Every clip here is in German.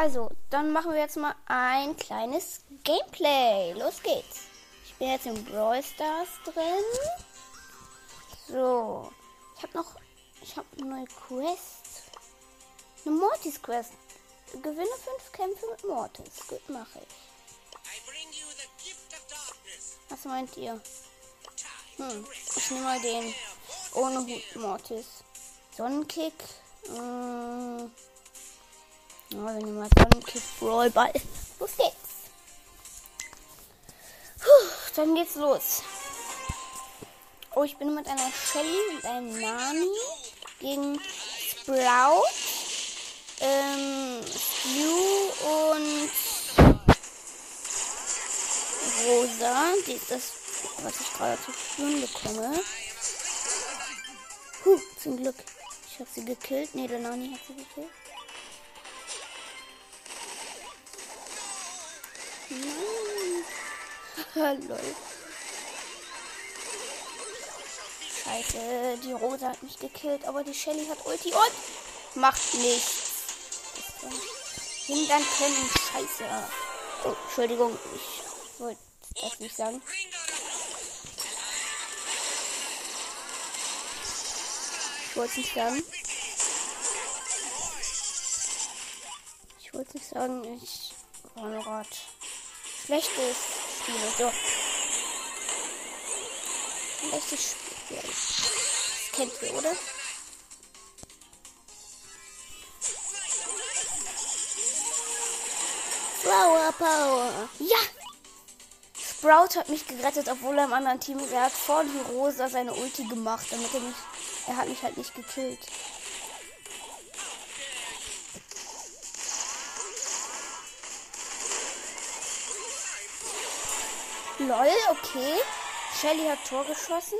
Also, dann machen wir jetzt mal ein kleines Gameplay. Los geht's. Ich bin jetzt im Brawl Stars drin. So. Ich habe noch. Ich habe eine neue Quest. Eine Mortis Quest. Gewinne fünf Kämpfe mit Mortis. Gut, mache ich. Was meint ihr? Hm, ich nehme mal den ohne Hut Mortis. Sonnenkick. Äh, ja, wir nehmen mal Sonnenkick Brawl Ball. Los geht's. Puh, dann geht's los. Oh, ich bin mit einer Shelly und einem Nani gegen Sprout, ähm, Stew und Rosa. Die ist das, was ich gerade zu spüren bekomme. Puh, zum Glück. Ich habe sie gekillt. Ne, der Nani hat sie gekillt. Nein. Scheiße, die Rose hat mich gekillt, aber die Shelly hat Ulti und macht nichts. Hindern können. Scheiße. Oh, Entschuldigung, ich wollte das nicht sagen. Ich wollte nicht sagen. Ich wollte nicht sagen, ich war gerade schlechtes Spiel. So. Schlechtes Spiel. Das kennt ihr, oder? Flower Power. Ja! Sprout hat mich gerettet, obwohl er im anderen Team. Er hat vor die Rosa seine Ulti gemacht, damit er mich. Er hat mich halt nicht gekillt. Lol, okay. Shelly hat Tor geschossen.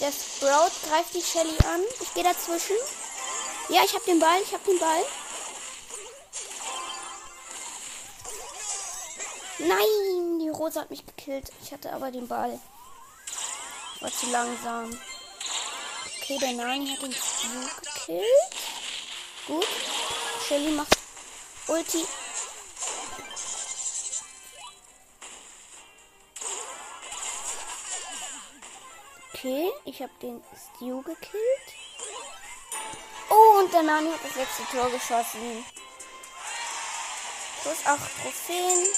Der Sprout greift die Shelly an. Ich gehe dazwischen. Ja, ich hab den Ball, ich hab den Ball. Nein, die Rose hat mich gekillt. Ich hatte aber den Ball. War zu langsam. Okay, der Nani hat den Stu gekillt. Gut. Shelly macht Ulti. Okay, ich habe den Stu gekillt. Oh, und der Nani hat das letzte Tor geschossen. Plus 8 Trophäen.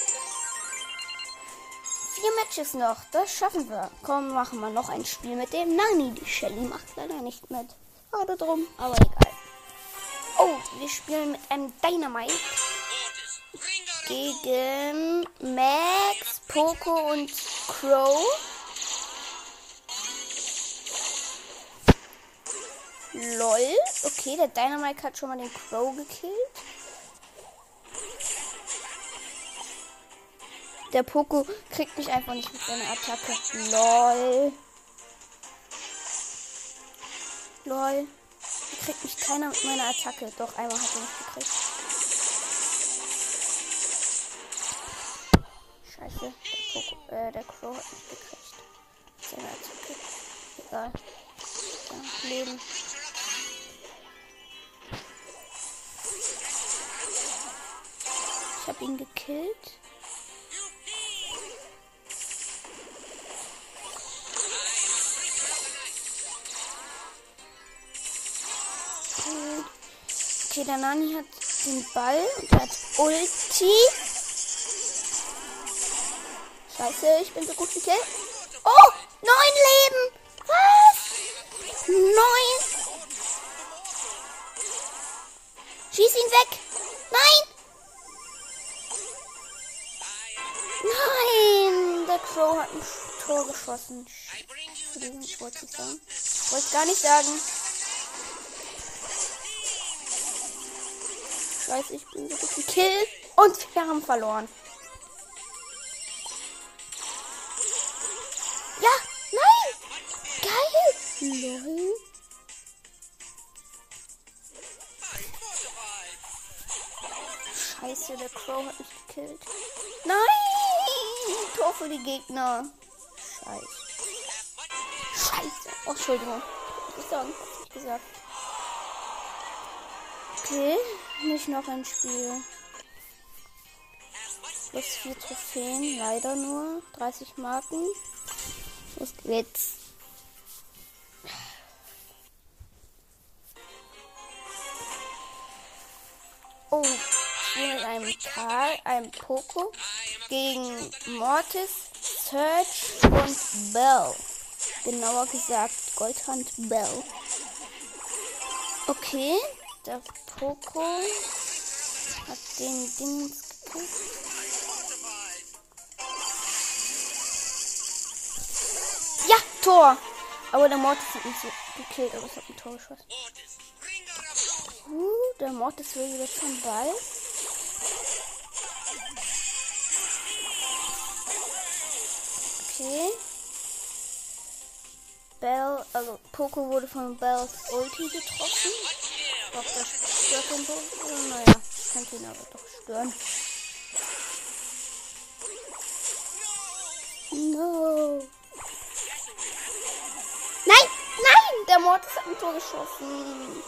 Vier Matches noch. Das schaffen wir. Komm, machen wir noch ein Spiel mit dem Nani. Die Shelly macht leider nicht mit. Schade drum, aber egal. Oh, wir spielen mit einem Dynamite. Gegen Max, Poco und Crow. Lol. Okay, der Dynamite hat schon mal den Crow gekillt. Der Poco kriegt mich einfach nicht mit seiner Attacke. Lol. Lol. Kriegt mich keiner mit meiner Attacke. Doch, einmal hat er mich gekriegt. Scheiße. Der, Poco, äh, der Crow hat mich gekriegt. Mit seiner Attacke. Egal. Ja, Leben. Habe ihn gekillt. Okay, der Nani hat den Ball und hat Ulti. Scheiße, ich bin so gut wie Kill. Oh, neun Leben. Was? Neun. Schieß ihn weg. Crow hat ein Tor geschossen. Entschuldigung, ich wollte es sagen. Wollte gar nicht sagen. Scheiße, ich bin so gut wie Kill. Und wir haben verloren. Ja, nein. Geil. Lol. Scheiße, der Crow hat mich gekillt. Nein! Tor für die Gegner. Scheiße. Scheiße. Oh, Entschuldigung. Ich sagen, hab ich gesagt. Okay, nicht noch ein Spiel. Plus vier Trophäen, leider nur. 30 Marken. Los geht's. Oh, hier mit einem Karl, einem Poco gegen Mortis, Search und Bell. Genauer gesagt, Goldhand Bell. Okay, der Poco hat den Dings gekriegt. Ja, Tor! Aber der Mortis hat mich so gekillt, aber ich habe ein Tor geschossen. Uh, der Mortis will wieder zum Ball. Okay. Bell, also Poco wurde von Bells Ulti getroffen. Glaube, das stört den Poco. Naja, könnte ihn aber doch stören. No. Nein, nein, der Mortis hat ein Tor geschossen.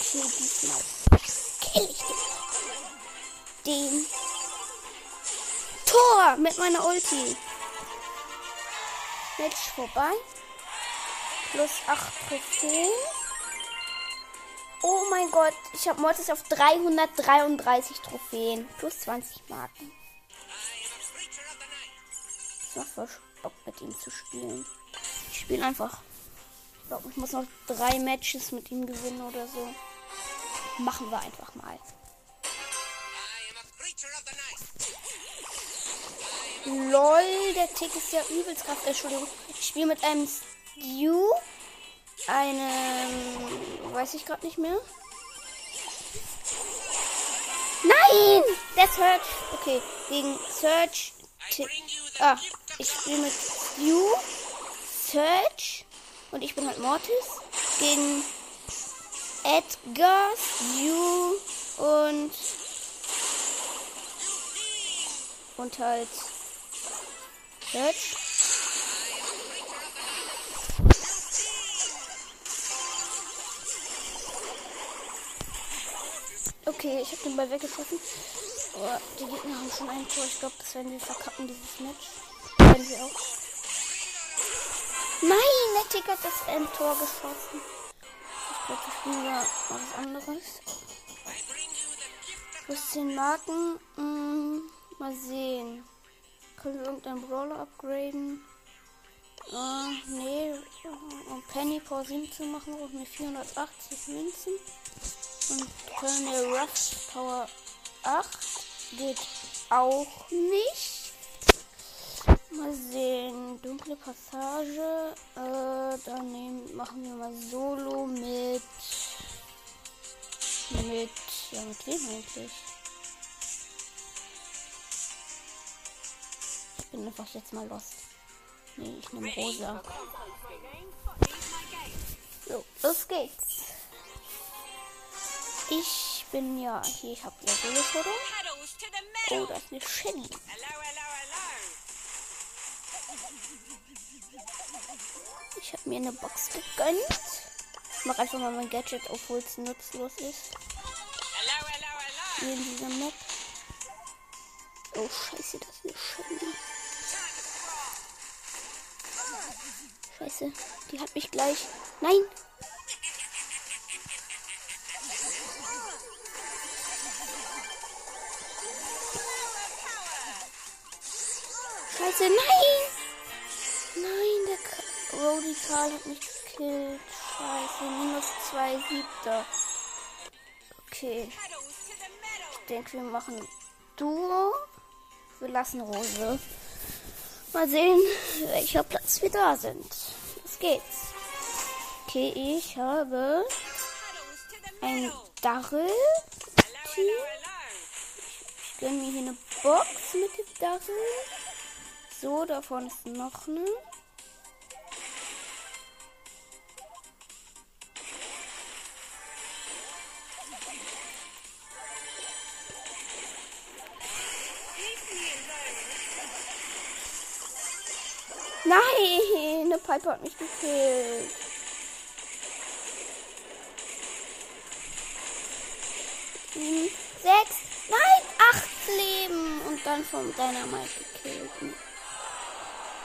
Okay, diesmal kill ich den. Den. Tor mit meiner Ulti. Match vorbei. Plus 8 Trophäen. Oh mein Gott, ich habe Mortis auf 333 Trophäen. Plus 20 Marken. Es macht voll Bock mit ihm zu spielen. Ich spiele einfach. Ich glaube, ich muss noch drei Matches mit ihm gewinnen oder so. Machen wir einfach mal. LOL, der Tick ist ja übelst krass. Entschuldigung. Ich spiele mit einem Stew. Einem. Weiß ich gerade nicht mehr. Nein! Der Search. Okay, gegen Search. Ah, ich spiele mit Stew. Search. Und ich bin halt Mortis. Gegen Edgar, Stew und. Und halt Search. Okay, ich habe den Ball weggeschossen. Oh, die Gegner haben schon ein Tor. Ich glaube, das werden wir verkacken, dieses Match. Werden wir auch. Nein, der Tick hat das Endtor geschossen. Ich glaube, wir spielen ja was anderes. 10 Marken. Hm, mal sehen. Können wir irgendeinen Brawler upgraden? Äh, nee. Um Penny Power 7 zu machen, brauchen wir 480 Münzen. Und können wir Rush Power 8. Geht auch nicht. Mal sehen. Dunkle Passage. Äh, dann nehmen, machen wir mal Solo mit. Mit. Ja, mit wem eigentlich? Bin einfach jetzt mal los. Nee, ich nehme Rosa. So, los geht's. Ich bin ja hier, ich habe ja Solo-Foto. Oh, da ist eine Shelly. Ich habe mir eine Box gegönnt. Ich mache einfach mal mein Gadget, obwohl es nutzlos ist. Hier in dieser Map. Oh, scheiße, das ist eine Shelly. Scheiße, die hat mich gleich. Nein! Scheiße, nein! Nein, der Ka Rody Karl hat mich gekillt. Scheiße, minus zwei siebter. Okay. Ich denke, wir machen Duo. Wir lassen Rose. Mal sehen, welcher Platz wir da sind. Geht's. Okay, ich habe ein Darrell. Ich gönne mir hier eine Box mit dem Darrell. So, davon ist noch eine. Piper hat mich gekillt. Sieben, sechs, nein, acht Leben und dann vom Dynamite gekillt.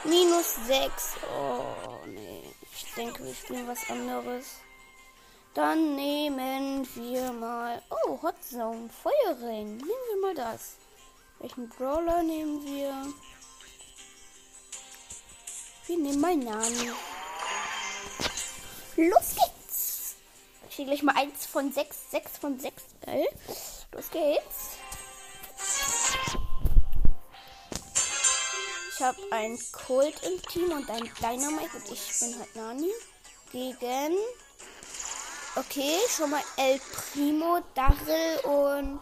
Minus sechs. Oh, nee. Ich denke, wir spielen was anderes. Dann nehmen wir mal. Oh, Hot Zone. Feuerring. Nehmen wir mal das. Welchen Brawler nehmen wir? Wir nehmen mal Nani. Los geht's. Ich stehe gleich mal 1 von 6, 6 von 6. Geil. Los geht's. Ich habe einen Colt im Team und einen Dynamite und ich bin halt Nani. Gegen. Okay, schon mal El Primo, Daryl und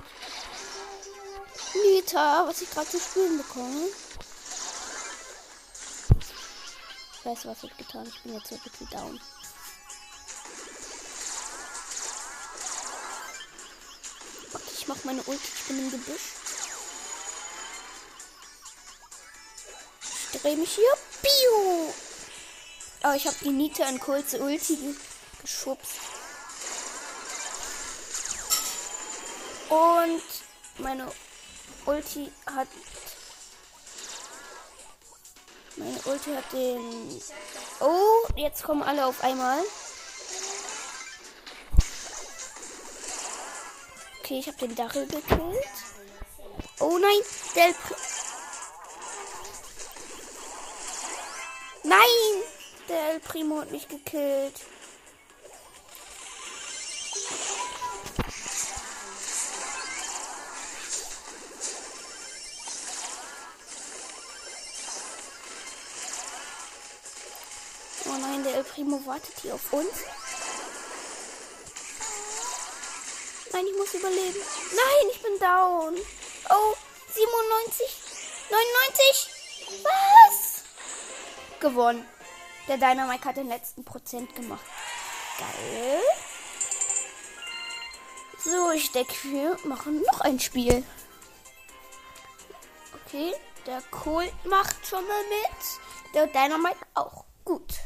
Nita, was ich gerade zu spielen bekomme. Ich weiß, was ich getan Ich bin jetzt so bitte down. Okay, ich mach meine Ulti. Ich bin im Gebüsch. Ich drehe mich hier. Bio! Oh, ich habe die Nita an kurze Ulti geschubst. Und meine Ulti hat. Meine Ulti hat den. Oh, jetzt kommen alle auf einmal. Okay, ich habe den Dachel gekillt. Oh nein, Del. Nein! Der El Primo hat mich gekillt. Wartet hier auf uns. Nein, ich muss überleben. Nein, ich bin down. Oh, 97, 99. Was? Gewonnen. Der Dynamite hat den letzten Prozent gemacht. Geil. So, ich denke, wir machen noch ein Spiel. Okay, der Colt macht schon mal mit. Der Dynamite auch. Gut.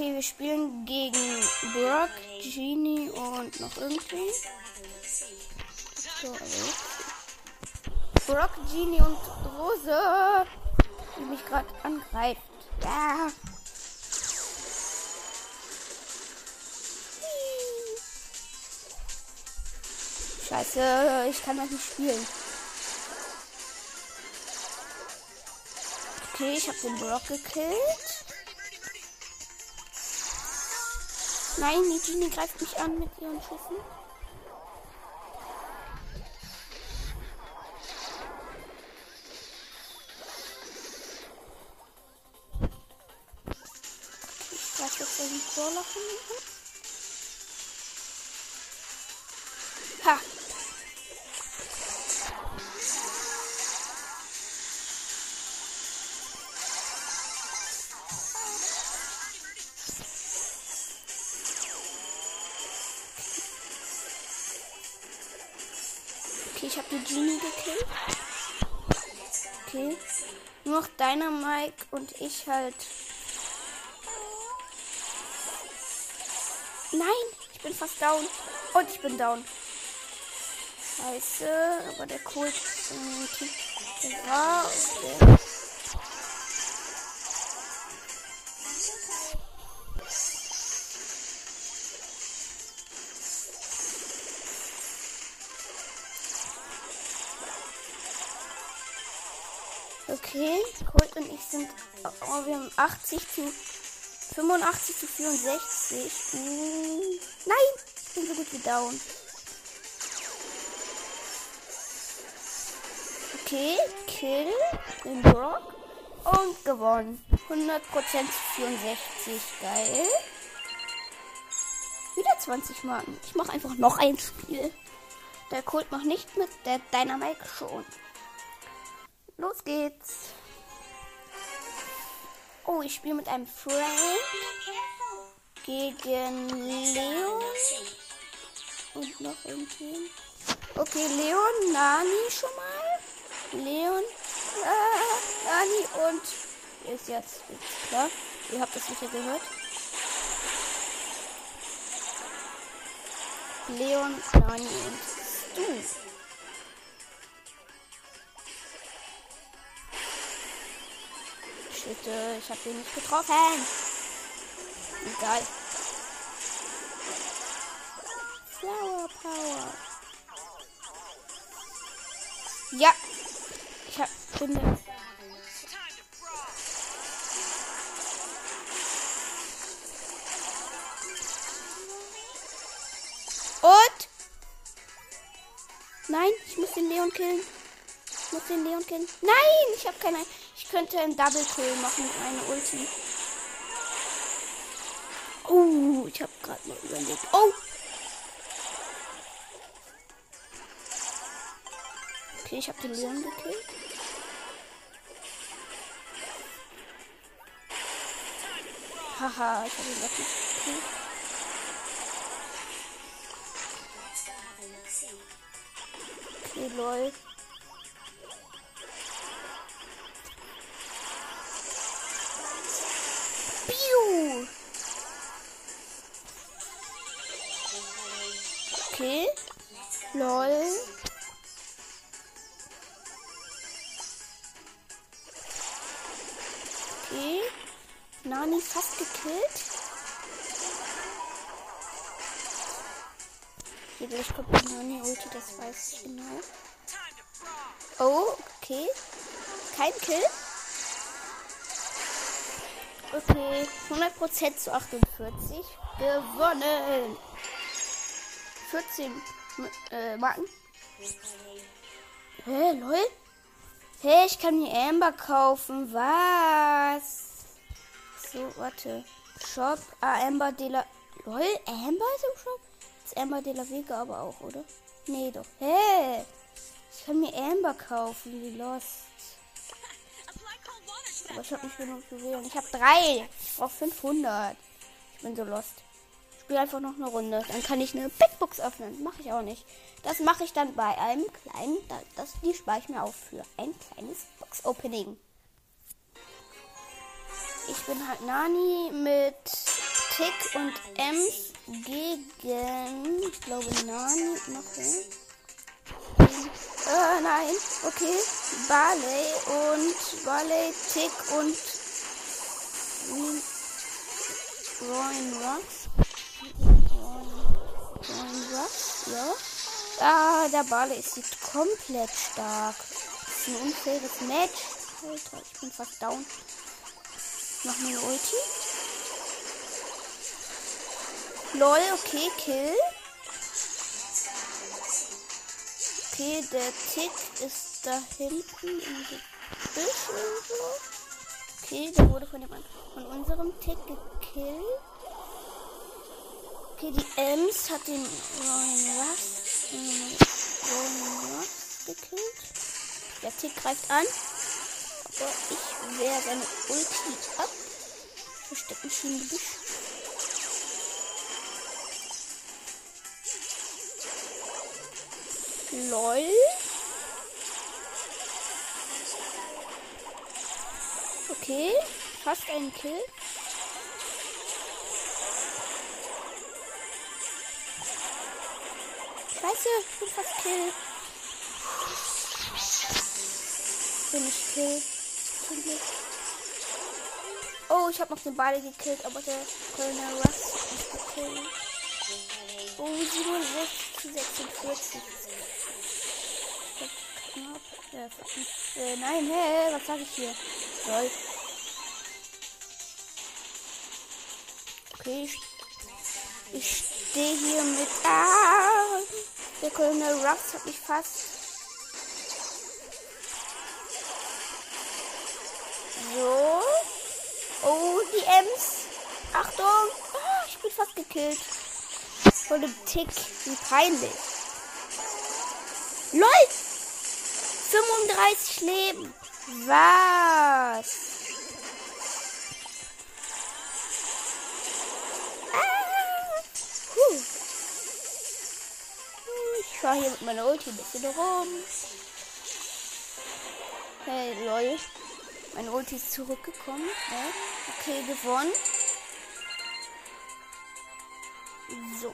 Okay, wir spielen gegen Brock, Genie und noch irgendwie. So, also. Brock, Genie und Rose, die mich gerade angreift. Ja. Scheiße, ich kann das nicht spielen. Okay, ich habe den Brock gekillt. Nein, die Genie greift mich an mit ihren Schüssen. Ich darf jetzt den Brawler von Nur noch deiner Mike und ich halt. Nein, ich bin fast down. Und ich bin down. Scheiße, aber der Kult war. Okay. Okay, Colt und ich sind. Oh, wir haben 80 zu 85 zu 64. Hm, nein, ich bin so gut wie down. Okay, Kill den Brock und gewonnen. 100% zu 64. Geil. Wieder 20 Marken. Ich mache einfach noch ein Spiel. Der Colt macht nicht mit, der Dynamite schon. Los geht's. Oh, ich spiele mit einem Frank gegen Leon und noch irgendwie. Okay, Leon, Nani schon mal. Leon, äh, Nani und ist jetzt, klar. Ihr habt das sicher gehört. Leon, Nani und Stu. Schütte, ich habe ihn nicht getroffen. Egal. Flower Power. Ja. Ich hab, bin der. Und? Nein, ich muss den Leon killen. Ich muss den Leon killen. Nein, ich habe keine. Könnte einen Double Kill machen mit meiner Ulti. Oh, ich habe gerade mal überlegt. Oh! Okay, ich habe den Leon gekillt. Haha, ich habe ihn gekillt. Okay, lol. Weiß genau. Oh, okay. Kein Kill. Okay, 100% zu 48. Gewonnen. 14 äh, Marken. Hä, lol? Hey, ich kann mir Amber kaufen. Was? So, warte. Shop. Ah, Amber de la. Lol, Amber ist im Shop? Ist Amber de la Vega aber auch, oder? Nee, doch. Hä? Hey, ich kann mir Amber kaufen. Wie lost. Aber ich habe nicht genug Juwelen. Ich habe drei. Ich brauche 500. Ich bin so lost. Ich spiele einfach noch eine Runde. Dann kann ich eine Big Box öffnen. Mache ich auch nicht. Das mache ich dann bei einem kleinen. Das, die spare ich mir auf für ein kleines Box-Opening. Ich bin halt Nani mit Tick und Ems gegen. Ich glaube Nani. Wer? Äh, nein. Okay. Barley und Barley, Tick und Roin Rocks. Roin Rocks, ja. Ah, der Barley ist sieht komplett stark. Das ist ein unfaires Match. Alter, ich bin fast down. Noch eine Ulti. Lol, okay, Kill. Okay, der Tick ist da hinten im Gebüsch irgendwo. Okay, der wurde von, dem, von unserem Tick gekillt. Okay, die Ems hat den Ryan Ryan Russ gekillt. Der Tick greift an. Aber ich wehre seine Ulti ab. Versteckt mich im Gebüsch. Lol. Okay, fast ein Kill. Scheiße, ich bin fast Kill. Bin ich Kill. Oh, ich habe noch den Ball gekillt, aber der Colonel Russ ist gekillt. Oh, 67 zu 46 knapp. Äh, nein, hä, hey, was sag ich hier? Soll. Okay, ich, ich stehe hier mit. Ah, der Colonel Ruffs hat mich fast. So. Oh, die Ems. Achtung. Ah, ich bin fast gekillt. Von dem Tick. Wie peinlich. LOL! 35 Leben. Was? Ah. Huh. Ich fahre hier mit meiner Ulti ein bisschen rum. Hey, lol. Meine Ulti ist zurückgekommen. Ja. Okay, gewonnen. So.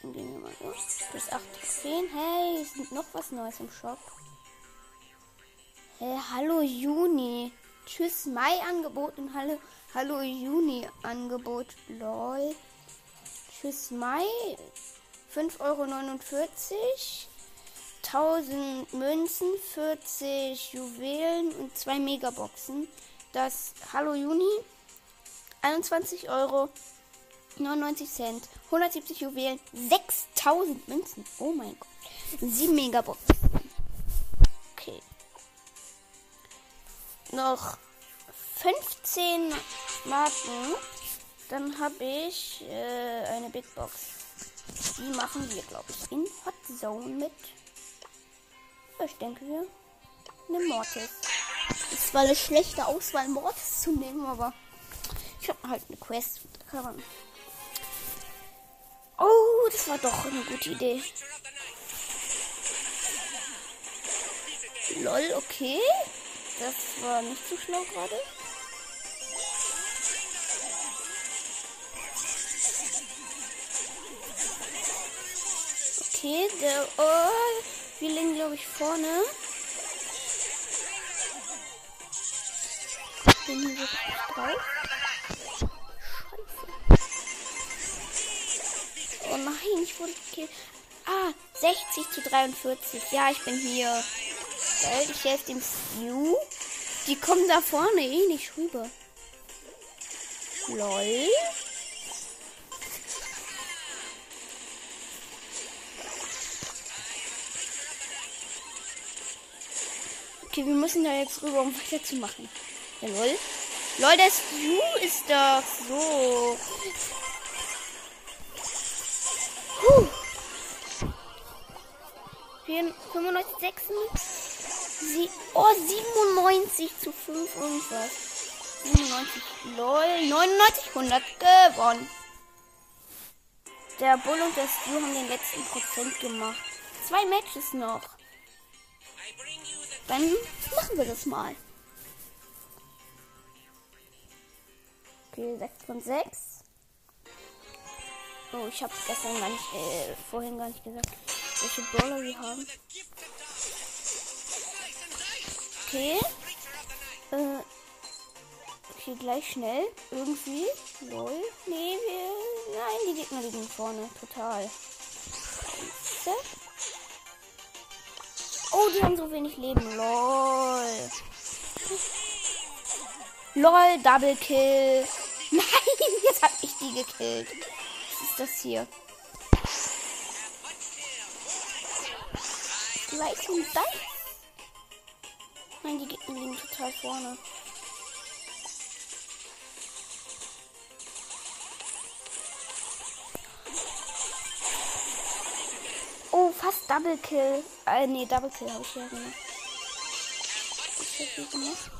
Dann gehen wir mal so. Plus 8 10. Hey, ist noch was Neues im Shop. Hey, hallo Juni. Tschüss Mai Angebot und hallo, hallo Juni Angebot. Lol. Tschüss Mai. 5,49 Euro. 1000 Münzen, 40 Juwelen und 2 Megaboxen. Das Hallo Juni 21 Euro 99 Cent, 170 Juwelen, 6000 Münzen. Oh mein Gott. 7 Megaboxen. Noch 15 Marken. Dann habe ich äh, eine Big Box. Die machen wir, glaube ich, in Hot Zone mit. Ich denke, wir nehmen Mortis. Es war eine schlechte Auswahl, Mortis zu nehmen, aber ich habe halt eine Quest. Oh, das war doch eine gute Idee. Lol, okay. Das war nicht so schlau gerade. Okay, der. Oh, wir liegen, glaube ich, vorne. Bin hier wirklich drauf. Scheiße. Oh nein, ich wurde. Ah, 60 zu 43. Ja, ich bin hier. Geil, ich helfe dem Stew. Die kommen da vorne eh nicht rüber. Lol. Okay, wir müssen da jetzt rüber, um weiterzumachen. Ja, lol. Der Stu ist doch so. Puh. 95, 96. Sie oh, 97 zu 5 irgendwas. 97, lol. 99, 100 gewonnen. Der Bull und der Stu haben den letzten Prozent gemacht. Zwei Matches noch. Dann machen wir das mal. Okay, 6 von 6. Oh, ich habe gestern gar nicht, äh, vorhin gar nicht gesagt, welche Brawler wir haben. Okay. Äh, okay, gleich schnell. Irgendwie. Lol. Nee, wir. Nein, die Gegner liegen vorne. Total. Oh, die haben so wenig Leben. Lol. Lol, Double Kill. Nein, jetzt hab ich die gekillt. Was ist das hier? Und das? Nein, die Gegner liegen total vorne. Oh, fast Double Kill. Äh, nee, Double Kill habe ich ja gemacht. Was hab ich gemacht?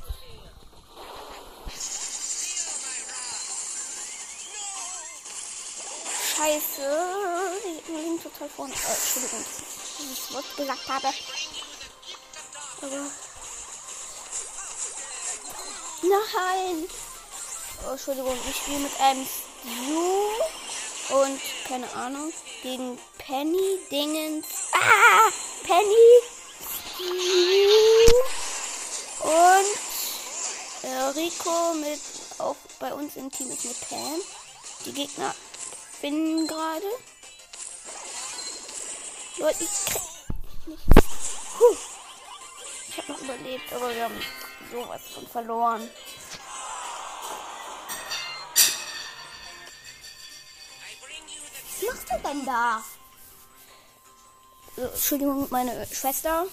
Scheiße. Die liegen total vorne. Äh, Entschuldigung, dass ich das Wort gesagt habe. Aber. Nein! Oh, Entschuldigung, ich spiele mit einem Stu und keine Ahnung gegen Penny Dingens. Ah! Penny! Und äh, Rico mit auch bei uns im Team ist mit Pam. Die Gegner finden gerade. Leute, ich krieg nicht. Puh. Ich habe noch überlebt, aber wir haben sowas von verloren. Was machst du denn da? Entschuldigung, meine Schwester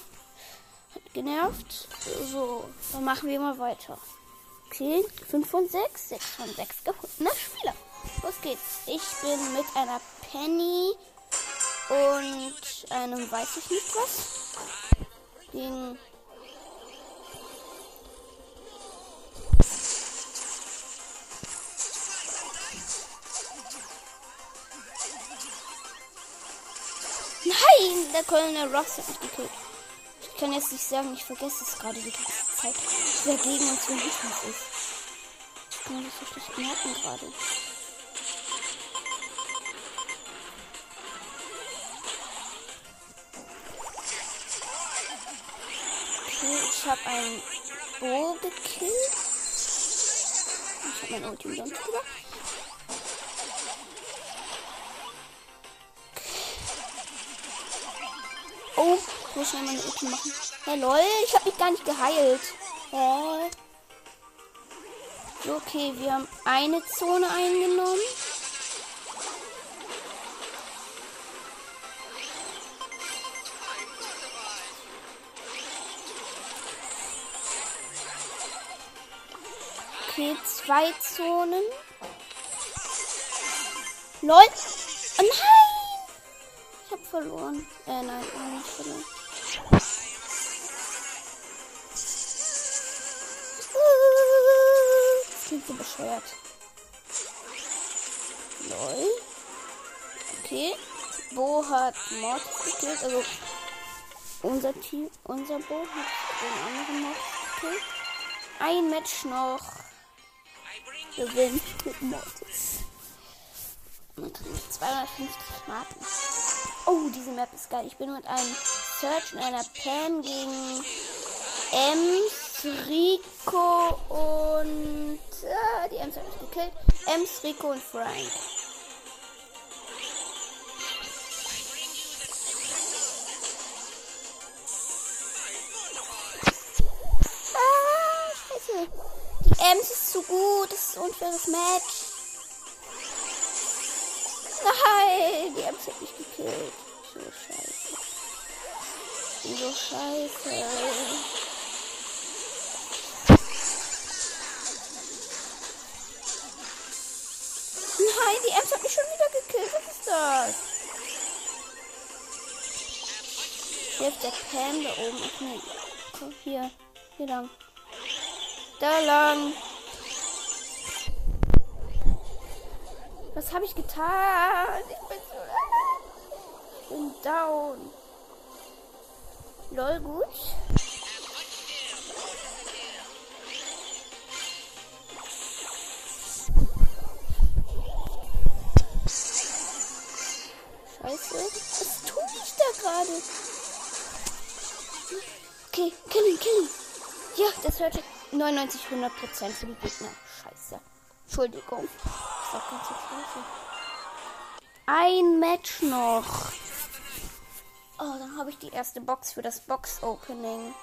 hat genervt. So, dann machen wir mal weiter. Okay, 5 von 6, 6 von 6 gefundener Spieler. Los geht's. Ich bin mit einer Penny und einem weiß ich nicht was. Gegen Nein, der Colonel Ross hat mich gekillt. Ich kann jetzt nicht sagen, ich vergesse es gerade die ganze Zeit. Wer gegen uns wer nicht was ist. Ich kann das so schlecht merken gerade. Okay, ich habe einen Bo gekillt. Ich habe mein Ulti umsonst gemacht. Ich muss schnell meine Ulti machen. Hey, lol, ich habe mich gar nicht geheilt. Hä? Okay, wir haben eine Zone eingenommen. Okay, zwei Zonen. LOL. Oh nein! Ich hab verloren. Äh, nein, nicht verloren. So bescheuert. LOL. Okay. Bo hat Mod gekillt. Also unser Team, unser Bo hat den anderen Mod gekillt. Ein Match noch gewinnt mit Mortis. Und 250 Marken. Oh, diese Map ist geil. Ich bin mit einem Search und einer Pam gegen Ems, Rico und. Äh, die Ems habe ich gekillt. Ems, Rico und Frank. Ah. Die Ems ist zu gut. Das ist ein unfaires Match. Nein, die Ems hat mich gekillt. So scheiße. So scheiße. Nein, die Ems hat mich schon wieder gekillt. Was ist das? Jetzt der Pam da oben. Ach nee. Komm, hier. Hier lang. Da lang. Was habe ich getan? Ich bin so. Ich bin down. Lol, gut. Gerade? Okay, kill ihn, kill ihn. Ja, das hört 99, 100 Prozent für die Gegner. Scheiße. Entschuldigung. Ich sag ganz so. Ein Match noch. Oh, dann habe ich die erste Box für das Box-Opening.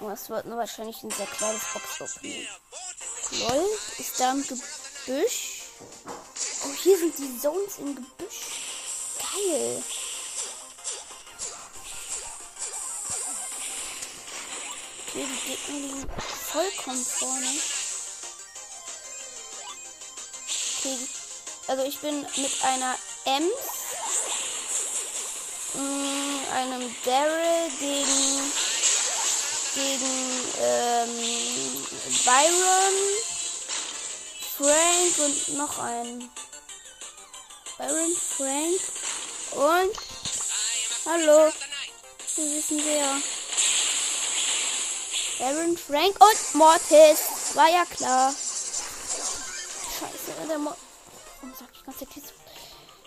Oh, es wird nur wahrscheinlich ein sehr kleines Box-Opening. Lol, ist da im Gebüsch? Oh, hier sind die Zones im Gebüsch. Geil. Die Gegner liegen vollkommen vorne. Okay, also ich bin mit einer Ems, mh, einem Daryl gegen gegen ähm, Byron, Frank und noch einen. Byron, Frank und Hallo. Wir wissen wer. Aaron, Frank und Mortis. War ja klar. Scheiße, der Mortis. Warum sag ich ganz jetzt?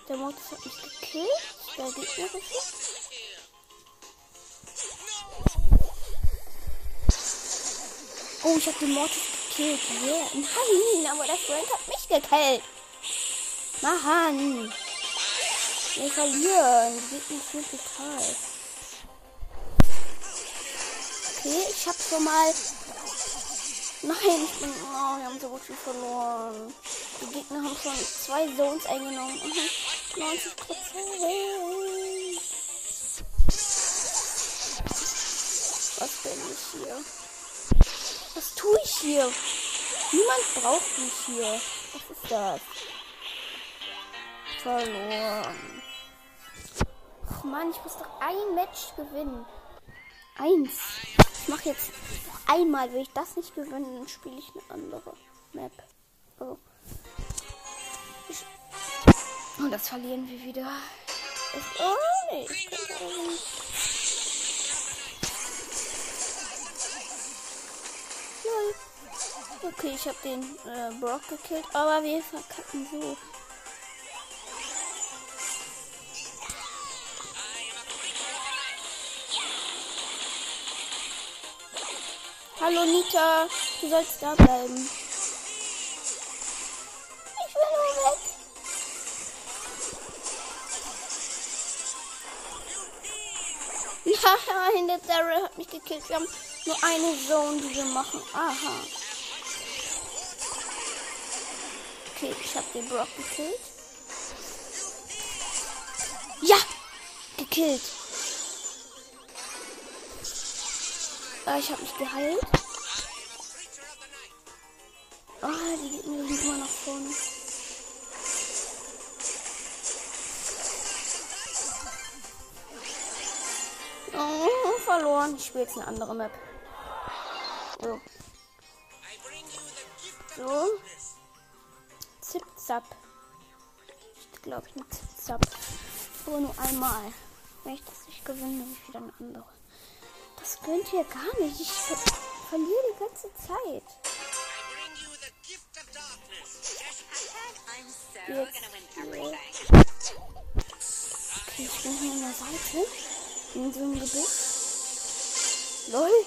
Der Mortis hat mich gekillt. Der gegnerische. Oh, ich hab den Mortis gekillt. Yeah. Nein, aber der Frank hat mich gekillt. Mann. Wir verlieren. Gegner sind total. Okay, ich hab schon mal. Nein, ich bin. Oh, wir haben so gut viel verloren. Die Gegner haben schon zwei Zones eingenommen. 90 Prozent. Was bin ich hier? Was tue ich hier? Niemand braucht mich hier. Was ist das? Verloren. Ach Mann, ich muss doch ein Match gewinnen. Eins. Ich mache jetzt einmal. Wenn ich das nicht gewinne, dann spiele ich eine andere Map. Oh. Und das verlieren wir wieder. Ich, oh, nee, ich könnte. Okay, ich habe den äh, Brock gekillt, aber wir verkacken so. Hallo Nita, du sollst da bleiben. Ich will nur weg. Nein, der Daryl hat mich gekillt. Wir haben nur eine Zone, die wir machen. Aha. Okay, ich habe den Brock gekillt. Ja! Gekillt. Äh, ich habe mich geheilt. Ah, oh, die Gegner liegen mal nach vorne. Oh, verloren. Ich spiele jetzt eine andere Map. So. So. Zip zap. Ich glaube, ich mit Zip zap. Nur einmal. Wenn ich das nicht gewinne, nehme ich wieder eine andere. Das könnt ihr gar nicht. Ich ver verliere die ganze Zeit. Jetzt ich bin hier an der Seite. In so einem Gebüsch. LOL.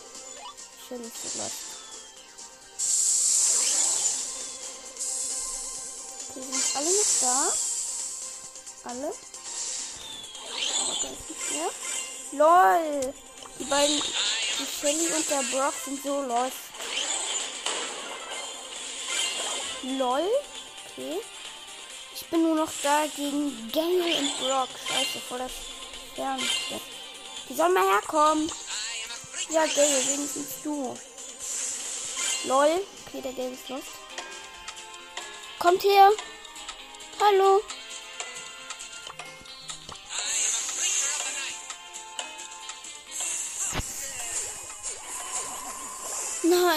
Schön ist so glatt. Okay, sind alle noch da? Alle? Aber ganz nicht mehr. LOL. Die beiden, die Shelly und der Brock sind so los. LOL. Okay. Ich bin nur noch da gegen Gale und Brock. Scheiße, voll das Fern. Die sollen mal herkommen. Ja, Gale, wenigstens du. LOL. Okay, der Gale ist los. Kommt her. Hallo.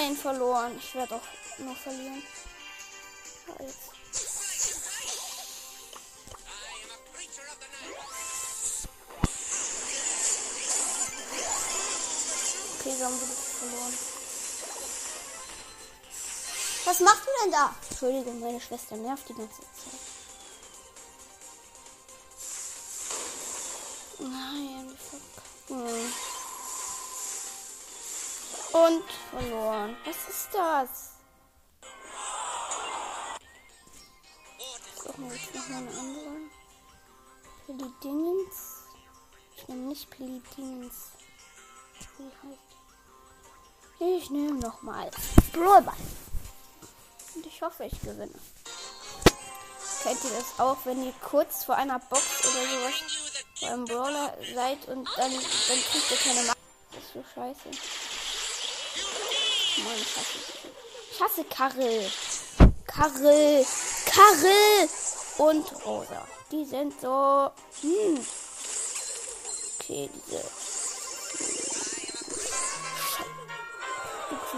Nein, verloren. Ich werde auch nur verlieren. Jetzt. Okay, wir haben wirklich verloren. Was machst du denn da? Entschuldigung, meine Schwester nervt die ganze Zeit. Und verloren. Was ist das? Suchen wir jetzt nochmal eine andere. Pelidingens. Ich nehme nicht Pelidingens. Wie heißt Ich nehme nochmal Brawlball. Und ich hoffe, ich gewinne. Kennt ihr das auch, wenn ihr kurz vor einer Box oder sowas beim Brawler seid und dann, dann kriegt ihr keine Macht? Das ist so scheiße. Ich hasse, ich hasse Karel. Karel. Karel und Rosa. Die sind so. Hm. Okay, diese. Hm.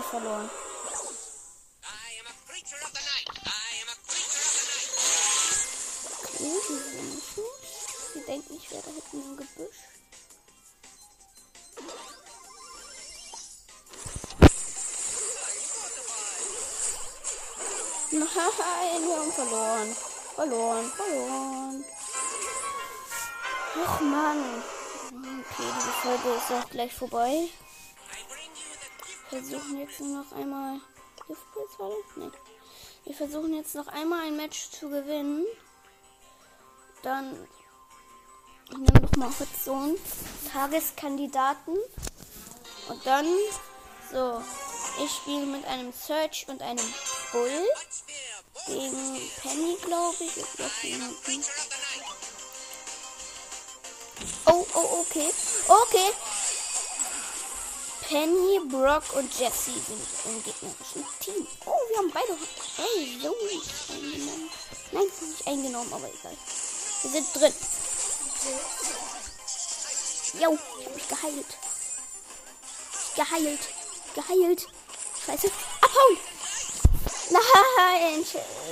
verloren. Okay, die sind nicht. Sie denken, ich wäre da hinten im Gebüsch. Nein, wir haben verloren. Verloren, verloren. Och Mann. Okay, diese Folge ist auch gleich vorbei. Wir versuchen jetzt noch einmal. Nee. Wir versuchen jetzt noch einmal ein Match zu gewinnen. Dann ich nehme noch mal Hotzone. Tageskandidaten. Und dann so. Ich spiele mit einem Search und einem Bull gegen Penny, glaube ich. Oh, oh, okay. Okay. Penny, Brock und Jesse sind im gegnerischen Team. Oh, wir haben beide. Hey, so eingenommen. Nein, nicht eingenommen, aber egal. Wir sind drin. Jo, ich hab mich geheilt. Geheilt. Geheilt. Scheiße. Abhauen! Nein!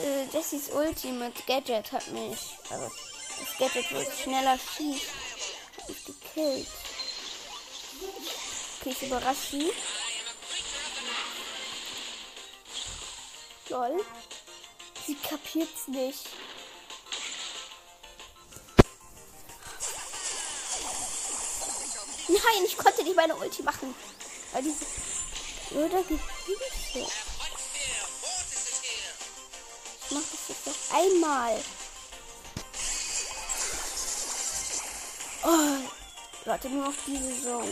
Äh, Jessys Ulti mit Gadget hat mich. Also, das Gadget wird schneller schießt. Hat mich gekillt. Okay, ich überrasche sie. Lol. Sie kapiert's nicht. Nein, ich konnte nicht meine Ulti machen. Weil diese Oder Gehilfe. Ich mach das jetzt noch einmal. Oh, warte nur auf diese Zone.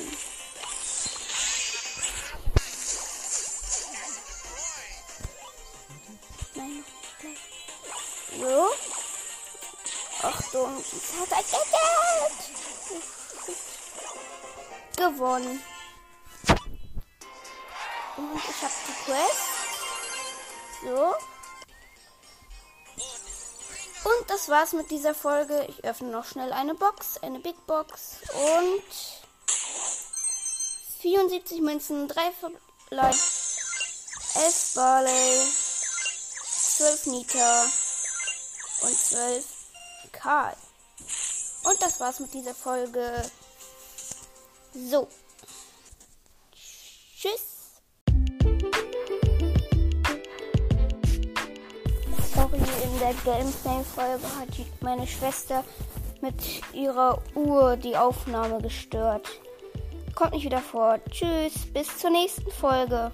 Nein, nein. So. Achtung, es hat Gadget. Gewonnen. Und ich habe die Quest. So. Und das war's mit dieser Folge. Ich öffne noch schnell eine Box, eine Big Box und 74 Münzen, 3 Verbleib, 11 Barley, 12 Nita und 12 Karl. Und das war's mit dieser Folge. So. Tschüss. Sorry, in der Gameplay-Folge hat meine Schwester mit ihrer Uhr die Aufnahme gestört. Kommt nicht wieder vor. Tschüss, bis zur nächsten Folge.